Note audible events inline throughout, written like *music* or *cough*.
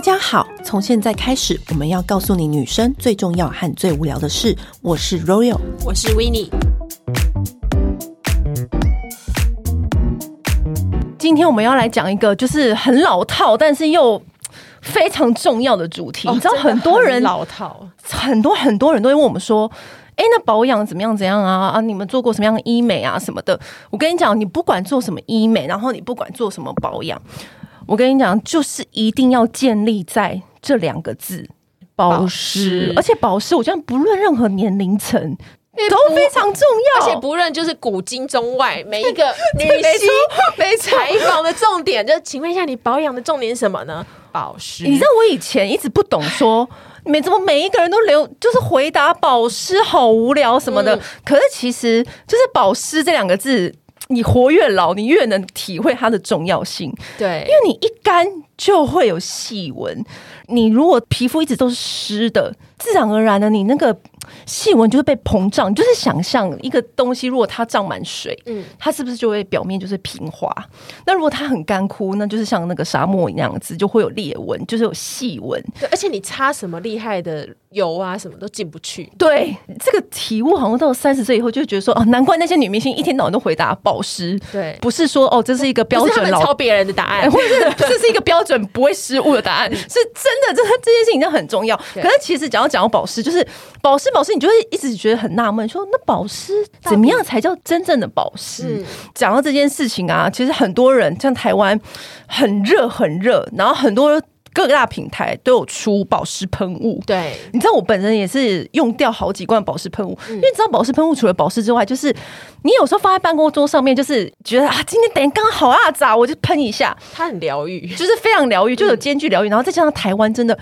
大家好，从现在开始，我们要告诉你女生最重要和最无聊的事。我是 Royal，我是 Winnie。今天我们要来讲一个就是很老套，但是又非常重要的主题。哦、你知道很多人很老套，很多很多人都会问我们说：“哎，那保养怎么样？怎样啊？啊，你们做过什么样的医美啊？什么的？”我跟你讲，你不管做什么医美，然后你不管做什么保养。我跟你讲，就是一定要建立在这两个字——保湿。而且保湿，我觉得不论任何年龄层都非常重要。而且不论就是古今中外，每一个 *laughs* 女性没采访的重点，就请问一下，你保养的重点是什么呢？保湿。你知道我以前一直不懂说，*laughs* 每怎么每一个人都留，就是回答保湿好无聊什么的。嗯、可是其实就是保湿这两个字。你活越老，你越能体会它的重要性。对，因为你一干就会有细纹。你如果皮肤一直都是湿的，自然而然的，你那个。细纹就会被膨胀，就是想象一个东西，如果它胀满水，嗯，它是不是就会表面就是平滑？那如果它很干枯，那就是像那个沙漠一样子，就会有裂纹，就是有细纹。对，而且你擦什么厉害的油啊，什么都进不去。对，这个体悟好像到三十岁以后，就觉得说，哦，难怪那些女明星一天到晚都回答保湿。对，不是说哦，这是一个标准老，抄别人的答案，*laughs* 或者是这是一个标准不会失误的答案，*laughs* 是真的，这这件事情真的很重要。可是其实讲要讲到保湿，就是保湿保。保湿，你就会一直觉得很纳闷，说那保湿怎么样才叫真正的保湿？讲、嗯、到这件事情啊，其实很多人像台湾很热很热，然后很多各大平台都有出保湿喷雾。对，你知道我本人也是用掉好几罐保湿喷雾，嗯、因为你知道保湿喷雾除了保湿之外，就是你有时候放在办公桌上面，就是觉得啊，今天等刚好啊，咋我就喷一下，它很疗愈，就是非常疗愈，就有兼具疗愈，然后再加上台湾真的。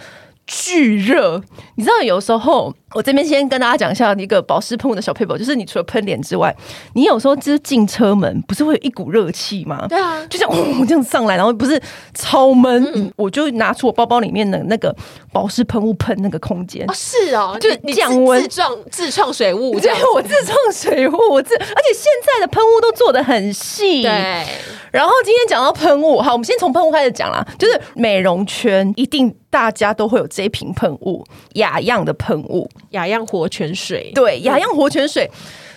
巨热，你知道有时候我这边先跟大家讲一下一个保湿喷雾的小撇步，就是你除了喷脸之外，你有时候就是进车门不是会有一股热气吗？对啊，就像哦这样上来，然后不是超闷，嗯、我就拿出我包包里面的那个保湿喷雾喷那个空间。哦，是哦，就降温自创自创水雾，对，我自创水雾，我自而且现在的喷雾都做的很细。对，然后今天讲到喷雾，好，我们先从喷雾开始讲啦，就是美容圈一定。大家都会有这一瓶喷雾，雅漾的喷雾，雅漾活泉水。对，雅漾活泉水，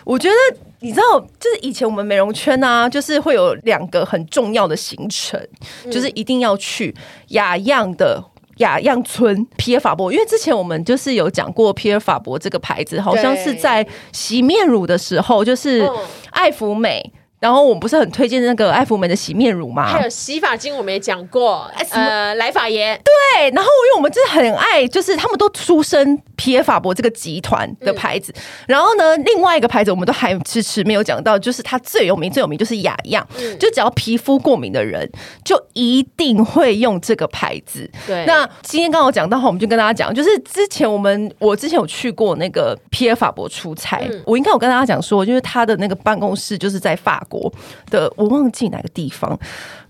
我觉得你知道，就是以前我们美容圈啊，就是会有两个很重要的行程，嗯、就是一定要去雅漾的雅漾村皮尔法博，因为之前我们就是有讲过皮尔法博这个牌子，好像是在洗面乳的时候，就是爱芙美。然后我们不是很推荐那个爱芙美的洗面乳吗？还有洗发精，我们也讲过，呃，来法爷。对，然后因为我们真的很爱，就是他们都出身皮尔法博这个集团的牌子。嗯、然后呢，另外一个牌子我们都还迟迟没有讲到，就是它最有名最有名就是雅漾，嗯、就只要皮肤过敏的人，就一定会用这个牌子。对，那今天刚好讲到话，我们就跟大家讲，就是之前我们我之前有去过那个皮尔法博出差，嗯、我应该有跟大家讲说，就是他的那个办公室就是在法。国的我忘记哪个地方，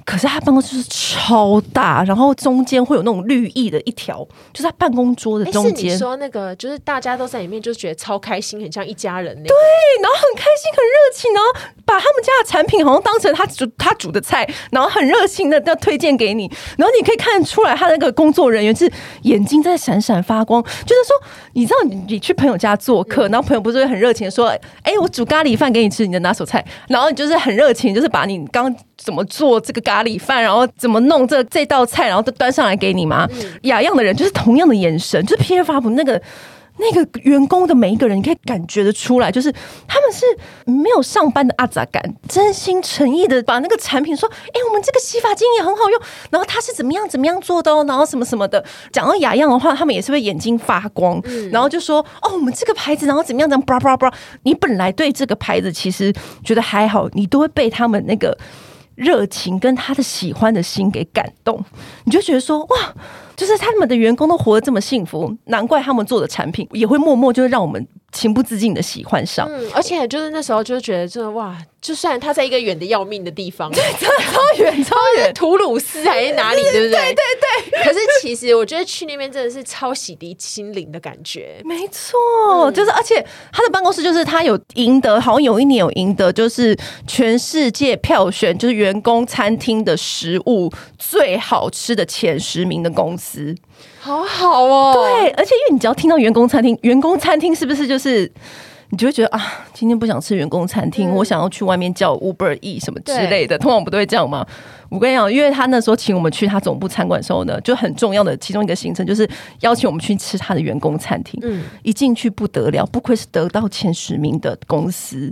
可是他办公室是超大，然后中间会有那种绿意的一条，就是他办公桌的中间。是你说那个，就是大家都在里面，就觉得超开心，很像一家人那。对，然后很开心，很热情，然后把他们家的产品好像当成他煮 *laughs* 他煮的菜，然后很热情的要推荐给你。然后你可以看出来，他那个工作人员是眼睛在闪闪发光，就是说，你知道你你去朋友家做客，然后朋友不是会很热情的说，哎，我煮咖喱饭给你吃，你的拿手菜，然后你就是。是很热情，就是把你刚怎么做这个咖喱饭，然后怎么弄这这道菜，然后都端上来给你吗？雅漾、嗯、的人就是同样的眼神，就是 P F 发布那个。那个员工的每一个人，你可以感觉得出来，就是他们是没有上班的阿杂感，真心诚意的把那个产品说，哎，我们这个洗发精也很好用，然后它是怎么样怎么样做的哦，然后什么什么的。讲到雅漾的话，他们也是会眼睛发光，嗯、然后就说，哦，我们这个牌子，然后怎么样怎么样，叭叭叭。你本来对这个牌子其实觉得还好，你都会被他们那个热情跟他的喜欢的心给感动，你就觉得说，哇。就是他们的员工都活得这么幸福，难怪他们做的产品也会默默就会让我们情不自禁的喜欢上。嗯，而且就是那时候就觉得，真的哇。就算他在一个远的要命的地方，*laughs* 对，超远超远，图鲁斯还是哪里，*laughs* 对不对？对对对。可是其实我觉得去那边真的是超洗涤心灵的感觉。没错，嗯、就是而且他的办公室就是他有赢得，好像有一年有赢得，就是全世界票选就是员工餐厅的食物最好吃的前十名的公司。司，好好哦。对，而且因为你只要听到员工餐厅，员工餐厅是不是就是？你就会觉得啊，今天不想吃员工餐厅，嗯、我想要去外面叫 Uber E 什么之类的，通常不都会这样吗？我跟你讲，因为他那时候请我们去他总部餐馆的时候呢，就很重要的其中一个行程就是邀请我们去吃他的员工餐厅。嗯，一进去不得了，不愧是得到前十名的公司。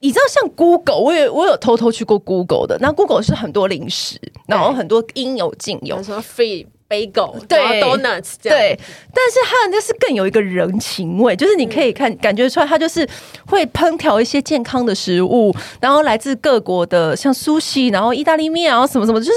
你知道，像 Google，我也我有偷偷去过 Google 的。那 Google 是很多零食，然后很多应有尽有，什么 free。Bagel 对。donuts 对，但是它就是更有一个人情味，就是你可以看感觉出来，它就是会烹调一些健康的食物，然后来自各国的像 sushi，然后意大利面然后什么什么，就是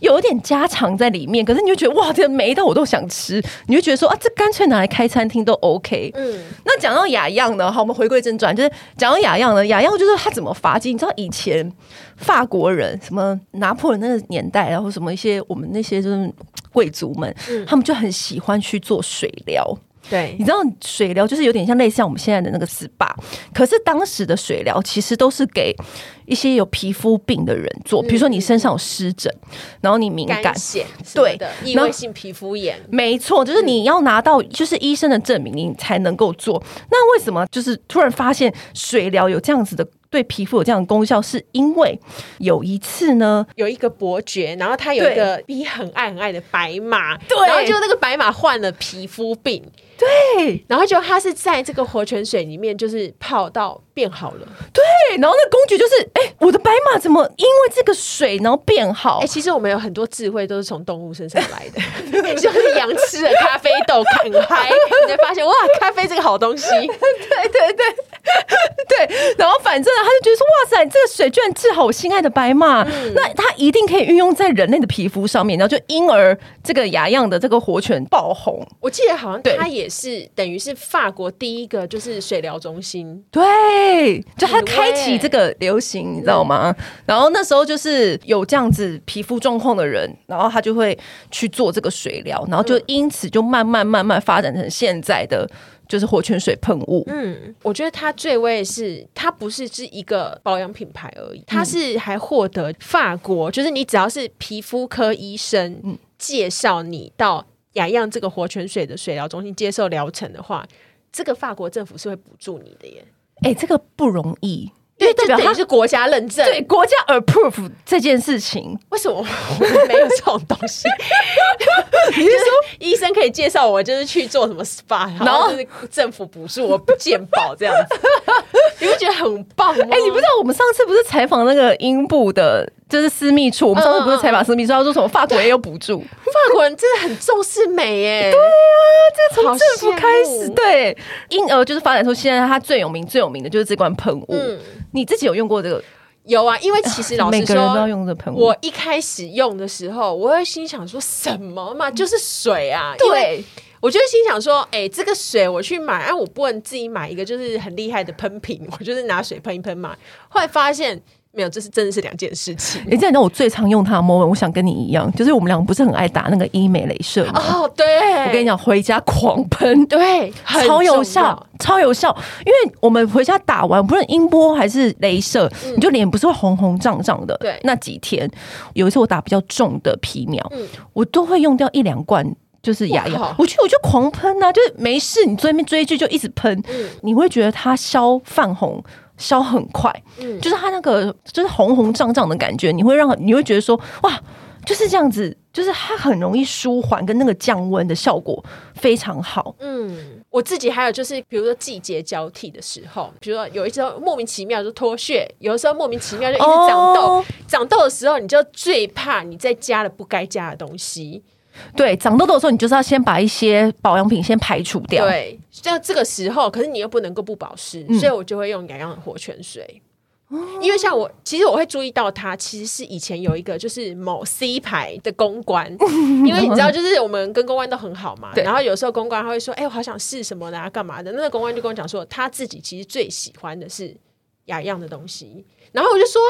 有一点家常在里面。可是你就觉得哇，这每一道我都想吃，你就觉得说啊，这干脆拿来开餐厅都 OK。嗯，那讲到雅漾呢，好，我们回归正传，就是讲到雅漾呢，雅漾就是他怎么发迹？你知道以前法国人什么拿破仑那个年代，然后什么一些我们那些就是。贵族们，他们就很喜欢去做水疗。对，你知道水疗就是有点像类似像我们现在的那个 SPA，可是当时的水疗其实都是给一些有皮肤病的人做，比如说你身上有湿疹，然后你敏感，对的，异位性皮肤炎，没错，就是你要拿到就是医生的证明，你才能够做。那为什么就是突然发现水疗有这样子的？对皮肤有这样的功效，是因为有一次呢，有一个伯爵，然后他有一个逼很爱很爱的白马，对，然后就那个白马患了皮肤病，对，然后就他是在这个活泉水里面就是泡到变好了，对，然后那公爵就是，哎、欸，我的白马怎么因为这个水然后变好？哎、欸，其实我们有很多智慧都是从动物身上来的，*laughs* 就是羊吃了咖啡豆很嗨，你才发现哇，咖啡这个好东西，*laughs* 对对对。对，然后反正他就觉得说，哇塞，这个水居然治好我心爱的白马，嗯、那它一定可以运用在人类的皮肤上面，然后就因而这个牙样的这个活泉爆红。我记得好像他也是等于是法国第一个就是水疗中心，对，就他开启这个流行，你知道吗？嗯、然后那时候就是有这样子皮肤状况的人，然后他就会去做这个水疗，然后就因此就慢慢慢慢发展成现在的。就是活泉水喷雾。嗯，我觉得它最威是，它不是是一个保养品牌而已，它是还获得法国，就是你只要是皮肤科医生介绍你到雅漾这个活泉水的水疗中心接受疗程的话，这个法国政府是会补助你的耶。哎、欸，这个不容易。因为代表它是国家认证，对国家 approve 这件事情，为什么我们没有这种东西？*laughs* 你是说医生可以介绍我，就是去做什么 SPA，*laughs* 然后就是政府补助我健保这样子，你会觉得很棒吗？哎、欸，你不知道我们上次不是采访那个英布的？就是私密处，我们上次不是采访私密处，他说什么法国也有补助，法国人真的很重视美耶。对啊，这个从政府开始，对，因而就是发展出现在它最有名、最有名的就是这罐喷雾。嗯，你自己有用过这个？有啊，因为其实老实说，每个人都要用这喷雾。我一开始用的时候，我会心想说什么嘛，就是水啊。对，我就心想说，哎，这个水我去买，哎，我不能自己买一个就是很厉害的喷瓶，我就是拿水喷一喷嘛。后来发现。没有，这是真的是两件事情。你知道我最常用它的 moment，我想跟你一样，就是我们两个不是很爱打那个医美镭射吗？哦，对，我跟你讲，回家狂喷，对，*laughs* 超有效，超有效。因为我们回家打完，不论音波还是镭射，嗯、你就脸不是会红红胀胀的。对，那几天有一次我打比较重的皮秒，嗯、我都会用掉一两罐，就是牙药。我去，我就狂喷啊，就是没事，你追边追剧就一直喷，嗯、你会觉得它消泛红。消很快，嗯，就是它那个就是红红胀胀的感觉，你会让你会觉得说哇，就是这样子，就是它很容易舒缓，跟那个降温的效果非常好。嗯，我自己还有就是，比如说季节交替的时候，比如说有一时候莫名其妙就脱屑，有的时候莫名其妙就一直长痘，哦、长痘的时候，你就最怕你在加了不该加的东西。对，长痘痘的时候，你就是要先把一些保养品先排除掉。对，在这个时候，可是你又不能够不保湿，嗯、所以我就会用雅漾的活泉水。哦、因为像我，其实我会注意到它，其实是以前有一个就是某 C 牌的公关，*laughs* 因为你知道，就是我们跟公关都很好嘛。然后有时候公关他会说：“哎、欸，我好想试什么的啊，干嘛的？”那个公关就跟我讲说，他自己其实最喜欢的是雅漾的东西。然后我就说，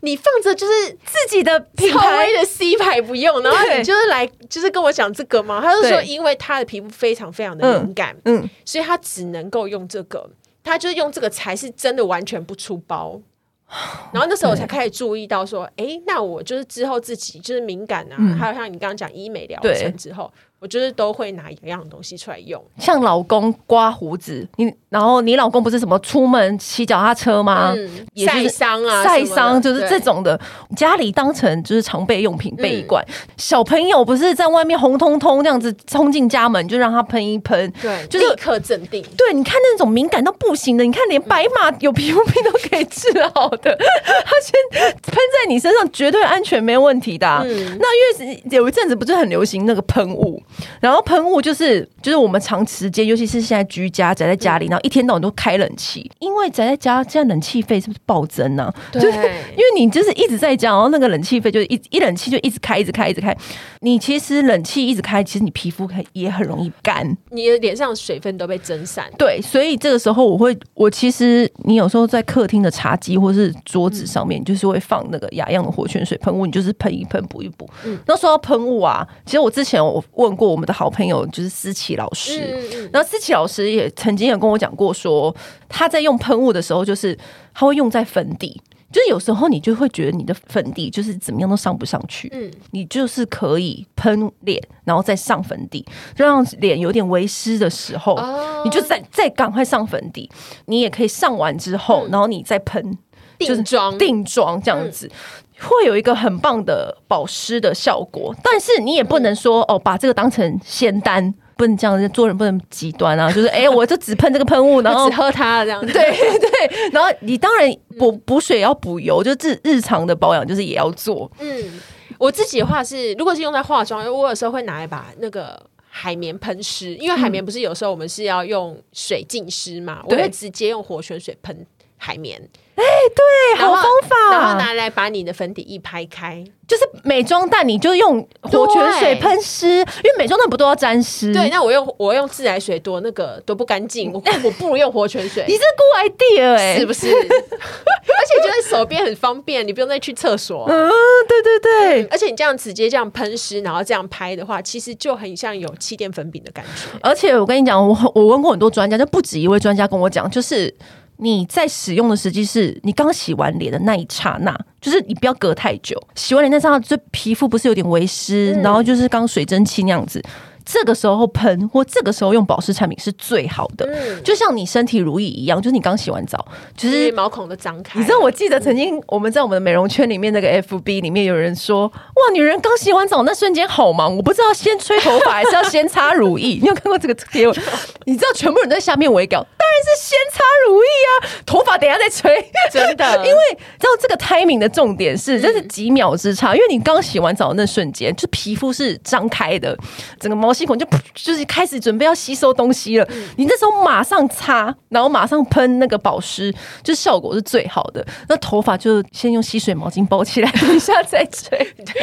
你放着就是自己的品牌的 C 牌不用，然后你就是来就是跟我讲这个吗？他就说，因为他的皮肤非常非常的敏感，嗯，嗯，所以他只能够用这个，他就是用这个才是真的完全不出包。*sighs* 然后那时候我才开始注意到说，哎，那我就是之后自己就是敏感啊，嗯、还有像你刚刚讲医美疗程之后，对我就是都会拿一样东西出来用。像老公刮胡子，你然后你老公不是什么出门骑脚踏车吗？嗯，晒伤啊，晒伤就是这种的，家里当成就是常备用品备一罐。嗯、小朋友不是在外面红彤彤这样子冲进家门，就让他喷一喷，对，就是立刻镇定。对，你看那种敏感到不行的，你看连白马有皮肤病都可以治好的，*laughs* 他先喷在你身上，绝对安全没问题的、啊。嗯、那因为有一阵子不是很流行那个喷雾。然后喷雾就是就是我们长时间，尤其是现在居家宅在家里，嗯、然后一天到晚都开冷气，因为宅在家，现在冷气费是不是暴增呢、就是因为你就是一直在家，然后那个冷气费就一一冷气就一直开，一直开，一直开。你其实冷气一直开，其实你皮肤也很容易干，你的脸上水分都被蒸散。对，所以这个时候我会，我其实你有时候在客厅的茶几或是桌子上面，嗯、就是会放那个雅漾的活泉水喷雾，你就是喷一喷补一补。嗯，那说到喷雾啊，其实我之前我问过。我们的好朋友就是思琪老师，然后思琪老师也曾经有跟我讲过，说他在用喷雾的时候，就是他会用在粉底，就是有时候你就会觉得你的粉底就是怎么样都上不上去，嗯，你就是可以喷脸，然后再上粉底，就让脸有点微湿的时候，你就再再赶快上粉底，你也可以上完之后，然后你再喷定妆，定妆这样子。会有一个很棒的保湿的效果，但是你也不能说哦，把这个当成仙丹，不能这样做人不能极端啊，*laughs* 就是哎、欸，我就只喷这个喷雾，*laughs* 然后只喝它这样子，对 *laughs* 对，然后你当然补补水要补油，就日日常的保养就是也要做。嗯，我自己的话是，如果是用在化妆，我有时候会拿一把那个海绵喷湿，因为海绵不是有时候我们是要用水浸湿嘛，嗯、我会直接用活泉水喷海绵。哎，对，好方法，然后拿来把你的粉底液拍开，就是美妆蛋，你就用活泉水喷湿，因为美妆蛋不都要沾湿？对，那我用我用自来水多那个多不干净，我 *laughs* 我不如用活泉水。你这 good idea 哎、欸，是不是？*laughs* 而且就在手边很方便，你不用再去厕所。嗯，对对对、嗯，而且你这样直接这样喷湿，然后这样拍的话，其实就很像有气垫粉饼的感觉。而且我跟你讲，我我问过很多专家，就不止一位专家跟我讲，就是。你在使用的时机是你刚洗完脸的那一刹那，就是你不要隔太久。洗完脸那刹那，这皮肤不是有点微湿，嗯、然后就是刚水蒸气那样子。这个时候喷或这个时候用保湿产品是最好的，嗯、就像你身体乳液一样，就是你刚洗完澡，就是毛孔都张开。你知道，我记得曾经我们在我们的美容圈里面那个 FB 里面有人说：“哇，女人刚洗完澡那瞬间好忙，我不知道先吹头发还是要先擦乳液。”你有看过这个贴文？*laughs* 你知道全部人在下面围稿，当然是先擦乳液啊，头发等一下再吹。真的，*laughs* 因为知道这个 timing 的重点是，这是几秒之差，因为你刚洗完澡的那瞬间，就皮肤是张开的，整个毛。细孔就就是开始准备要吸收东西了，你那时候马上擦，然后马上喷那个保湿，就效果是最好的。那头发就先用吸水毛巾包起来，等一下再吹，*laughs* 对，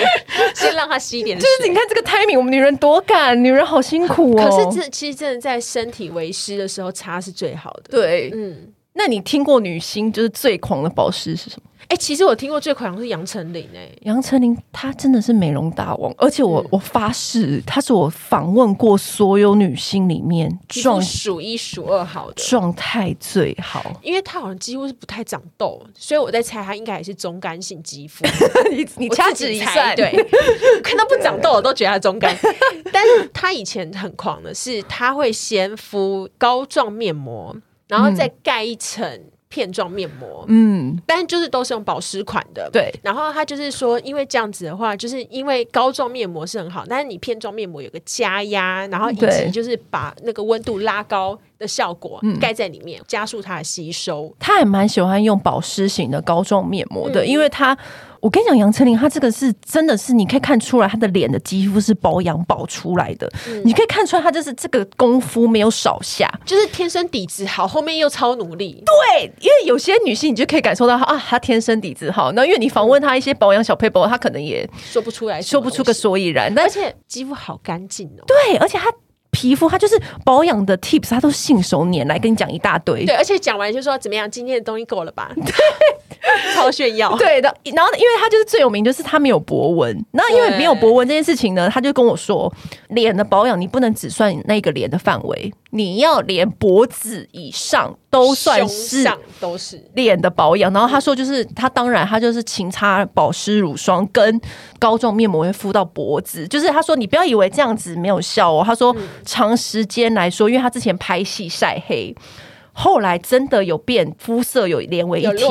先让它吸一点。就是你看这个 timing，我们女人多赶，女人好辛苦哦。可是这其实真的在身体为湿的时候擦是最好的。对，嗯，那你听过女星就是最狂的保湿是什么？哎、欸，其实我听过最狂的是杨丞琳哎，杨丞琳她真的是美容大王，而且我、嗯、我发誓，她是我访问过所有女星里面状数一数二好的状态最好，因为她好像几乎是不太长痘，所以我在猜她应该也是中干性肌肤。*laughs* 你你掐指一算，对，*laughs* 看到不长痘我都觉得她中干，但是她以前很狂的是，她会先敷膏状面膜，然后再盖一层。片状面膜，嗯，但就是都是用保湿款的，对。然后他就是说，因为这样子的话，就是因为膏状面膜是很好，但是你片状面膜有个加压，然后以及就是把那个温度拉高的效果盖在里面，加速它的吸收。他还蛮喜欢用保湿型的膏状面膜的，因为他。我跟你讲，杨丞琳她这个是真的是，你可以看出来她的脸的肌肤是保养保出来的，嗯、你可以看出来她就是这个功夫没有少下，就是天生底子好，后面又超努力。对，因为有些女性你就可以感受到她啊，她天生底子好。那因为你访问她一些保养小配包，她可能也说不出来，说不出个所以然。但而且肌肤好干净哦。对，而且她。皮肤，它就是保养的 tips，它都信手拈来跟你讲一大堆。对，而且讲完就说怎么样，今天的东西够了吧？对，*laughs* 超炫耀。对的，然后因为他就是最有名，就是他没有博文。那因为没有博文这件事情呢，他就跟我说，脸的保养你不能只算那个脸的范围，你要连脖子以上都算是都是脸的保养。然后他说，就是他当然他就是勤擦保湿乳霜跟膏状面膜会敷到脖子。就是他说，你不要以为这样子没有效哦。他说长时间来说，因为他之前拍戏晒黑。后来真的有变肤色，有连为一体，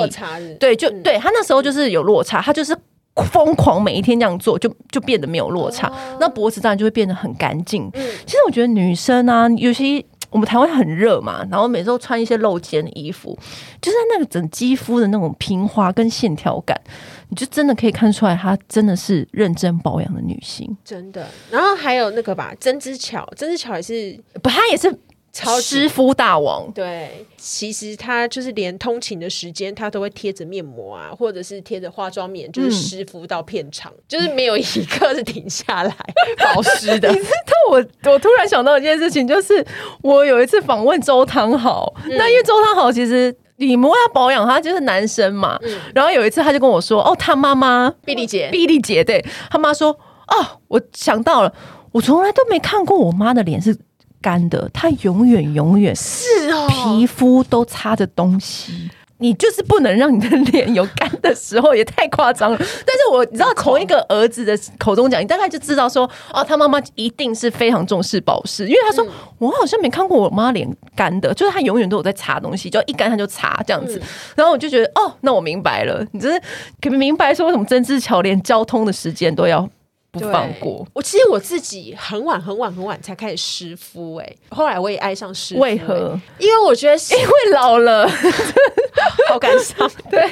对，就、嗯、对他那时候就是有落差，他就是疯狂每一天这样做，就就变得没有落差，哦、那脖子当然就会变得很干净。嗯、其实我觉得女生啊，尤其我们台湾很热嘛，然后每次都穿一些露肩的衣服，就是那个整肌肤的那种平滑跟线条感，你就真的可以看出来，她真的是认真保养的女性，真的。然后还有那个吧，针织巧，针织巧也是，不，她也是。超湿敷大王，对，其实他就是连通勤的时间，他都会贴着面膜啊，或者是贴着化妆棉，就是湿敷到片场，嗯、就是没有一刻是停下来 *laughs* 保湿的。*laughs* 但我我突然想到一件事情，就是我有一次访问周汤豪，嗯、那因为周汤豪其实你们要保养他就是男生嘛，嗯、然后有一次他就跟我说，哦，他妈妈碧丽姐，碧丽姐，对他妈说，哦，我想到了，我从来都没看过我妈的脸是。干的，他永远永远是哦，皮肤都擦着东西，你就是不能让你的脸有干的时候，也太夸张了。但是我你知道，从一个儿子的口中讲，你大概就知道说，哦，他妈妈一定是非常重视保湿，因为他说、嗯、我好像没看过我妈脸干的，就是他永远都有在擦东西，就一干他就擦这样子。嗯、然后我就觉得，哦，那我明白了，你就是可不明白说为什么针织桥连交通的时间都要。不放过我，其实我自己很晚很晚很晚才开始湿敷，哎，后来我也爱上湿敷，为何？因为我觉得因为老了，*laughs* 好感伤。*laughs* 对，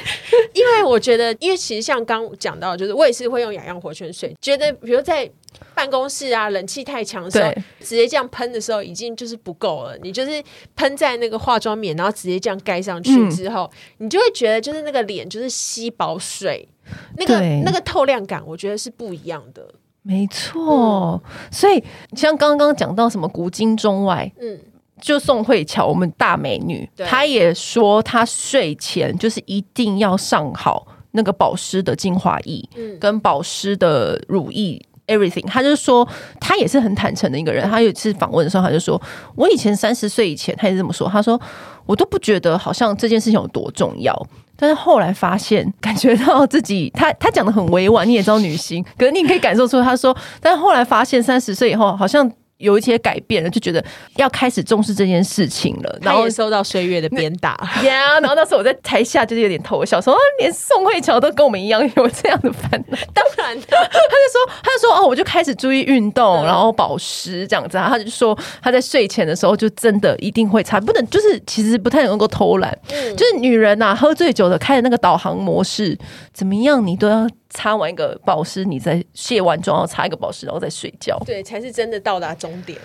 因为我觉得，因为其实像刚讲到，就是我也是会用雅漾活泉水，觉得比如在办公室啊，冷气太强的时候，直接这样喷的时候，已经就是不够了。你就是喷在那个化妆棉，然后直接这样盖上去之后，嗯、你就会觉得就是那个脸就是吸饱水。那个那个透亮感，我觉得是不一样的。没错，嗯、所以像刚刚讲到什么古今中外，嗯，就宋慧乔，我们大美女，她也说她睡前就是一定要上好那个保湿的精华液，嗯，跟保湿的乳液，everything。她就说她也是很坦诚的一个人。她有一次访问的时候，她就说：“我以前三十岁以前，她也是这么说。她说我都不觉得好像这件事情有多重要。”但是后来发现，*laughs* 感觉到自己，他他讲的很委婉，你也知道女性，可是你可以感受出他说，但是后来发现三十岁以后好像。有一些改变了，就觉得要开始重视这件事情了。然后受到岁月的鞭打，呀。然后那时候我在台下就是有点偷笑，说连宋慧乔都跟我们一样有这样的烦恼。*laughs* 当然的，*laughs* 他就说，他就说哦，我就开始注意运动，然后保湿这样子。他就说他在睡前的时候就真的一定会擦，不能就是其实不太能够偷懒。嗯，就是女人呐、啊，喝醉酒的开的那个导航模式，怎么样你都要。擦完一个保湿，你再卸完妆，然后擦一个保湿，然后再睡觉，对，才是真的到达终点。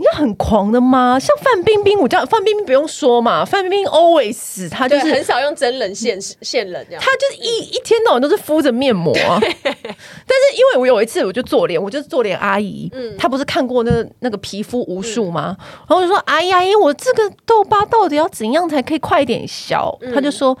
你很狂的吗？像范冰冰，我叫范冰冰不用说嘛，范冰冰 always 她就是很少用真人现现人这样，她就是一一天到晚都是敷着面膜。对但是因为我有一次我就做脸，我就是做脸阿姨，嗯，她不是看过那个那个皮肤无数吗？嗯、然后我就说阿姨阿姨，我这个痘疤到底要怎样才可以快一点消？她、嗯、就说。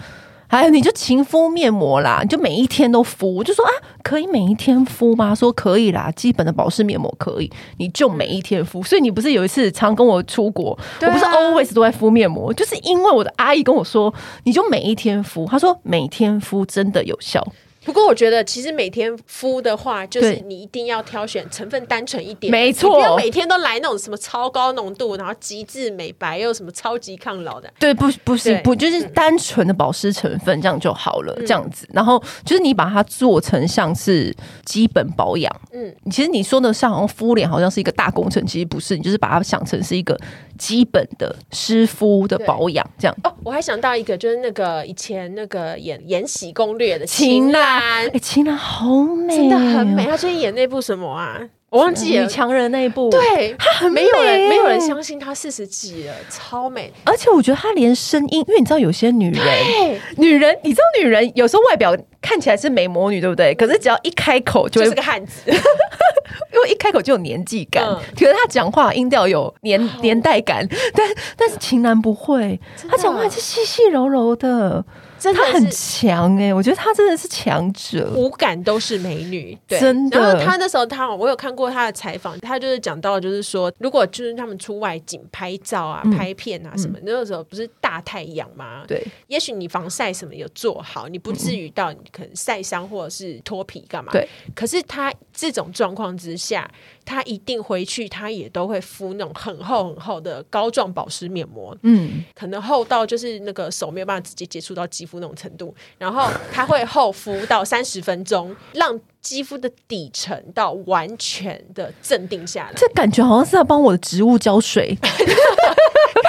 还有你就勤敷面膜啦，你就每一天都敷。我就说啊，可以每一天敷吗？说可以啦，基本的保湿面膜可以，你就每一天敷。所以你不是有一次常跟我出国，啊、我不是 always 都在敷面膜，就是因为我的阿姨跟我说，你就每一天敷。她说每天敷真的有效。不过我觉得，其实每天敷的话，就是你一定要挑选成分单纯一点，没错，不要每天都来那种什么超高浓度，然后极致美白又什么超级抗老的。对，不不是不就是单纯的保湿成分这样就好了，嗯、这样子。然后就是你把它做成像是基本保养，嗯，其实你说的像好像敷脸好像是一个大工程，其实不是，你就是把它想成是一个基本的湿敷的保养这样。哦，我还想到一个，就是那个以前那个演《延禧攻略》的秦岚。哎，秦岚好美，真的很美。她最近演那部什么啊？我忘记了。女强人那一部，对，她很美。没有人，没有人相信她四十几了，超美。而且我觉得她连声音，因为你知道有些女人，女人，你知道女人有时候外表看起来是美魔女，对不对？可是只要一开口就是个汉子，*laughs* 因为一开口就有年纪感，可是她讲话音调有年年代感。但但是秦岚不会，她讲话是细细柔柔的。真的他很强哎、欸，我觉得他真的是强者，五感都是美女，对，真的。然后他那时候他，我有看过他的采访，他就是讲到，就是说，如果就是他们出外景拍照啊、嗯、拍片啊什么，那个时候不是大太阳吗？对，也许你防晒什么有做好，你不至于到你可能晒伤或者是脱皮干嘛？对。可是他这种状况之下，他一定回去，他也都会敷那种很厚很厚的膏状保湿面膜，嗯，可能厚到就是那个手没有办法直接接触到肌肤那种程度，然后他会厚敷到三十分钟，让肌肤的底层到完全的镇定下来。这感觉好像是在帮我的植物浇水，喝 *laughs*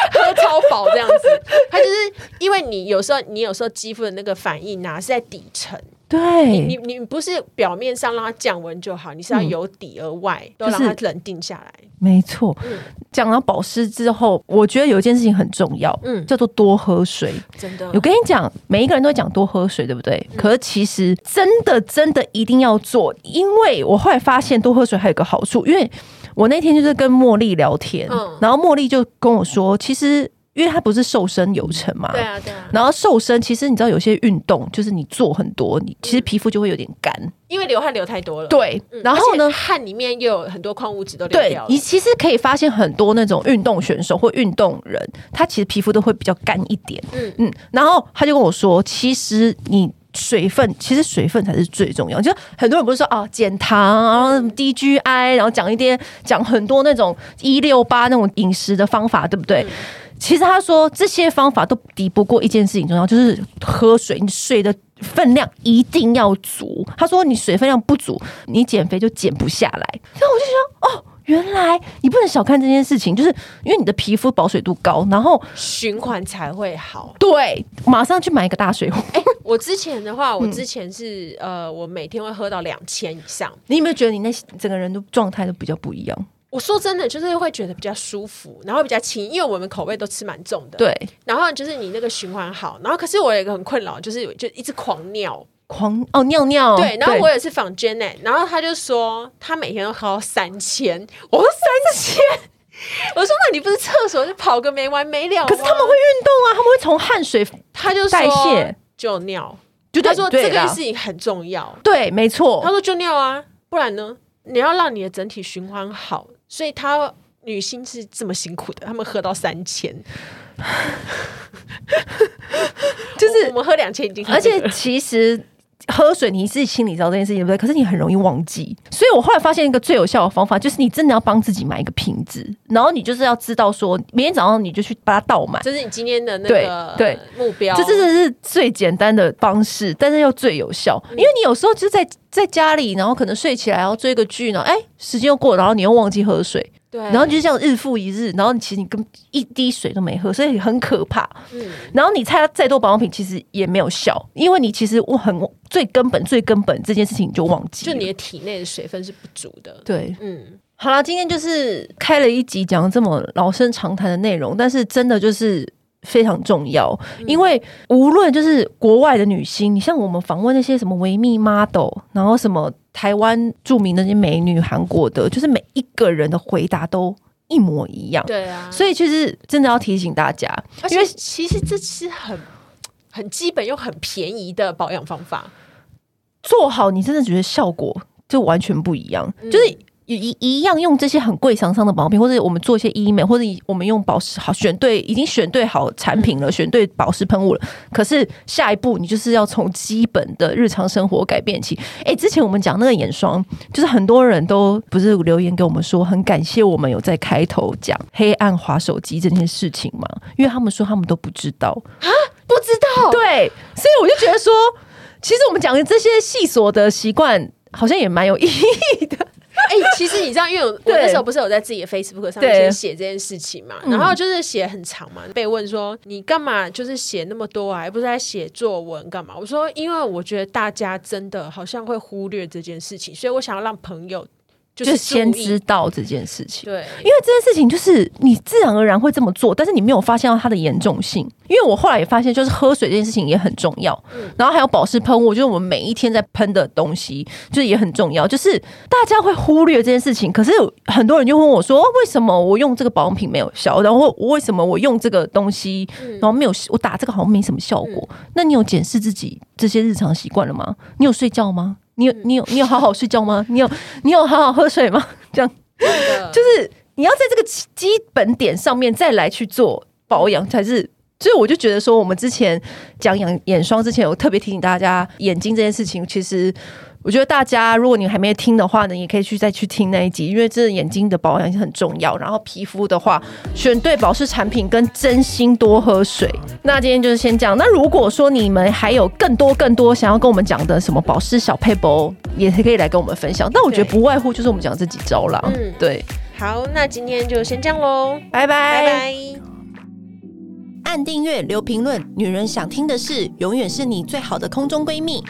超薄这样子。*laughs* 它就是因为你有时候你有时候肌肤的那个反应啊是在底层。对，你你你不是表面上让它降温就好，你是要由底而外、嗯、都让它冷定下来。没错，讲、嗯、到保湿之后，我觉得有一件事情很重要，嗯，叫做多喝水。真的，我跟你讲，每一个人都讲多喝水，对不对？嗯、可是其实真的真的一定要做，因为我后来发现多喝水还有个好处，因为我那天就是跟茉莉聊天，嗯、然后茉莉就跟我说，其实。因为它不是瘦身有成嘛，对啊对啊。然后瘦身，其实你知道有些运动，就是你做很多，你其实皮肤就会有点干，因为流汗流太多了。对，然后呢，汗里面又有很多矿物质都流掉了。对，你其实可以发现很多那种运动选手或运动人，他其实皮肤都会比较干一点。嗯嗯。然后他就跟我说，其实你水分，其实水分才是最重要。就很多人不是说啊，减糖，然后低 GI，然后讲一点讲很多那种一六八那种饮食的方法，对不对？嗯其实他说这些方法都抵不过一件事情重要，就是喝水。你水的分量一定要足。他说你水分量不足，你减肥就减不下来。那我就想，哦，原来你不能小看这件事情，就是因为你的皮肤保水度高，然后循环才会好。对，马上去买一个大水壶。欸，我之前的话，我之前是、嗯、呃，我每天会喝到两千以上。你有没有觉得你那整个人的状态都比较不一样？我说真的，就是会觉得比较舒服，然后比较轻，因为我们口味都吃蛮重的。对，然后就是你那个循环好，然后可是我有一个很困扰，就是就一直狂尿，狂哦尿尿。对，然后我也是仿 Janet，然后他就说他每天都喝三千，我说三千，*laughs* 我说那你不是厕所就跑个没完没了？可是他们会运动啊，他们会从汗水他就代谢就尿，就他说这个事情很重要，对，没错，他说就尿啊，不然呢，你要让你的整体循环好。所以，她女星是这么辛苦的，他们喝到三千，*laughs* 就是我，我们喝两千已经很。而且，*laughs* 其实喝水你自己心里知道这件事情对不对？可是你很容易忘记。所以我后来发现一个最有效的方法，就是你真的要帮自己买一个瓶子，然后你就是要知道说，明天早上你就去把它倒满，这是你今天的那个对目标。这真的是最简单的方式，但是又最有效，因为你有时候就在。在家里，然后可能睡起来，然后追个剧呢，哎，时间又过，然后你又忘记喝水，对，然后就这样日复一日，然后你其实你根本一滴水都没喝，所以很可怕。嗯，然后你擦再多保养品，其实也没有效，因为你其实我很最根本、最根本这件事情你就忘记，就你的体内的水分是不足的。对，嗯，好了，今天就是开了一集讲这么老生常谈的内容，但是真的就是。非常重要，因为无论就是国外的女星，你像我们访问那些什么维密 model，然后什么台湾著名的那些美女，韩国的，就是每一个人的回答都一模一样。对啊，所以其实真的要提醒大家，因为其实这是很很基本又很便宜的保养方法，做好你真的觉得效果就完全不一样，就是。一一样用这些很贵常常的保养品，或者我们做一些医美，或者我们用保湿好选对，已经选对好产品了，选对保湿喷雾了。可是下一步你就是要从基本的日常生活改变起。哎、欸，之前我们讲那个眼霜，就是很多人都不是留言给我们说，很感谢我们有在开头讲黑暗滑手机这件事情嘛，因为他们说他们都不知道啊，不知道。对，所以我就觉得说，其实我们讲的这些细琐的习惯，好像也蛮有意义的。哎、欸，其实你知道，因为我，我那时候不是有在自己的 Facebook 上面先写这件事情嘛，然后就是写很长嘛，被问说你干嘛就是写那么多啊，还不是在写作文干嘛？我说因为我觉得大家真的好像会忽略这件事情，所以我想要让朋友。就是先知道这件事情。对，因为这件事情就是你自然而然会这么做，但是你没有发现到它的严重性。因为我后来也发现，就是喝水这件事情也很重要。嗯，然后还有保湿喷雾，就是我们每一天在喷的东西，就是也很重要。就是大家会忽略这件事情，可是有很多人就问我说：“为什么我用这个保养品没有效？然后我为什么我用这个东西，然后没有我打这个好像没什么效果？那你有检视自己这些日常习惯了吗？你有睡觉吗？你有你有你有好好睡觉吗？你有 *laughs* 你有好好喝水吗？*laughs* 这样就是你要在这个基本点上面再来去做保养才是。”所以我就觉得说，我们之前讲眼眼霜之前，我特别提醒大家眼睛这件事情。其实，我觉得大家如果你还没听的话呢，也可以去再去听那一集，因为这眼睛的保养很重要。然后皮肤的话，选对保湿产品跟真心多喝水。那今天就是先这样。那如果说你们还有更多更多想要跟我们讲的什么保湿小配博，也可以来跟我们分享。但我觉得不外乎就是我们讲这几招啦。嗯，对。好，那今天就先这样喽，拜拜拜拜。按订阅，留评论，女人想听的事，永远是你最好的空中闺蜜。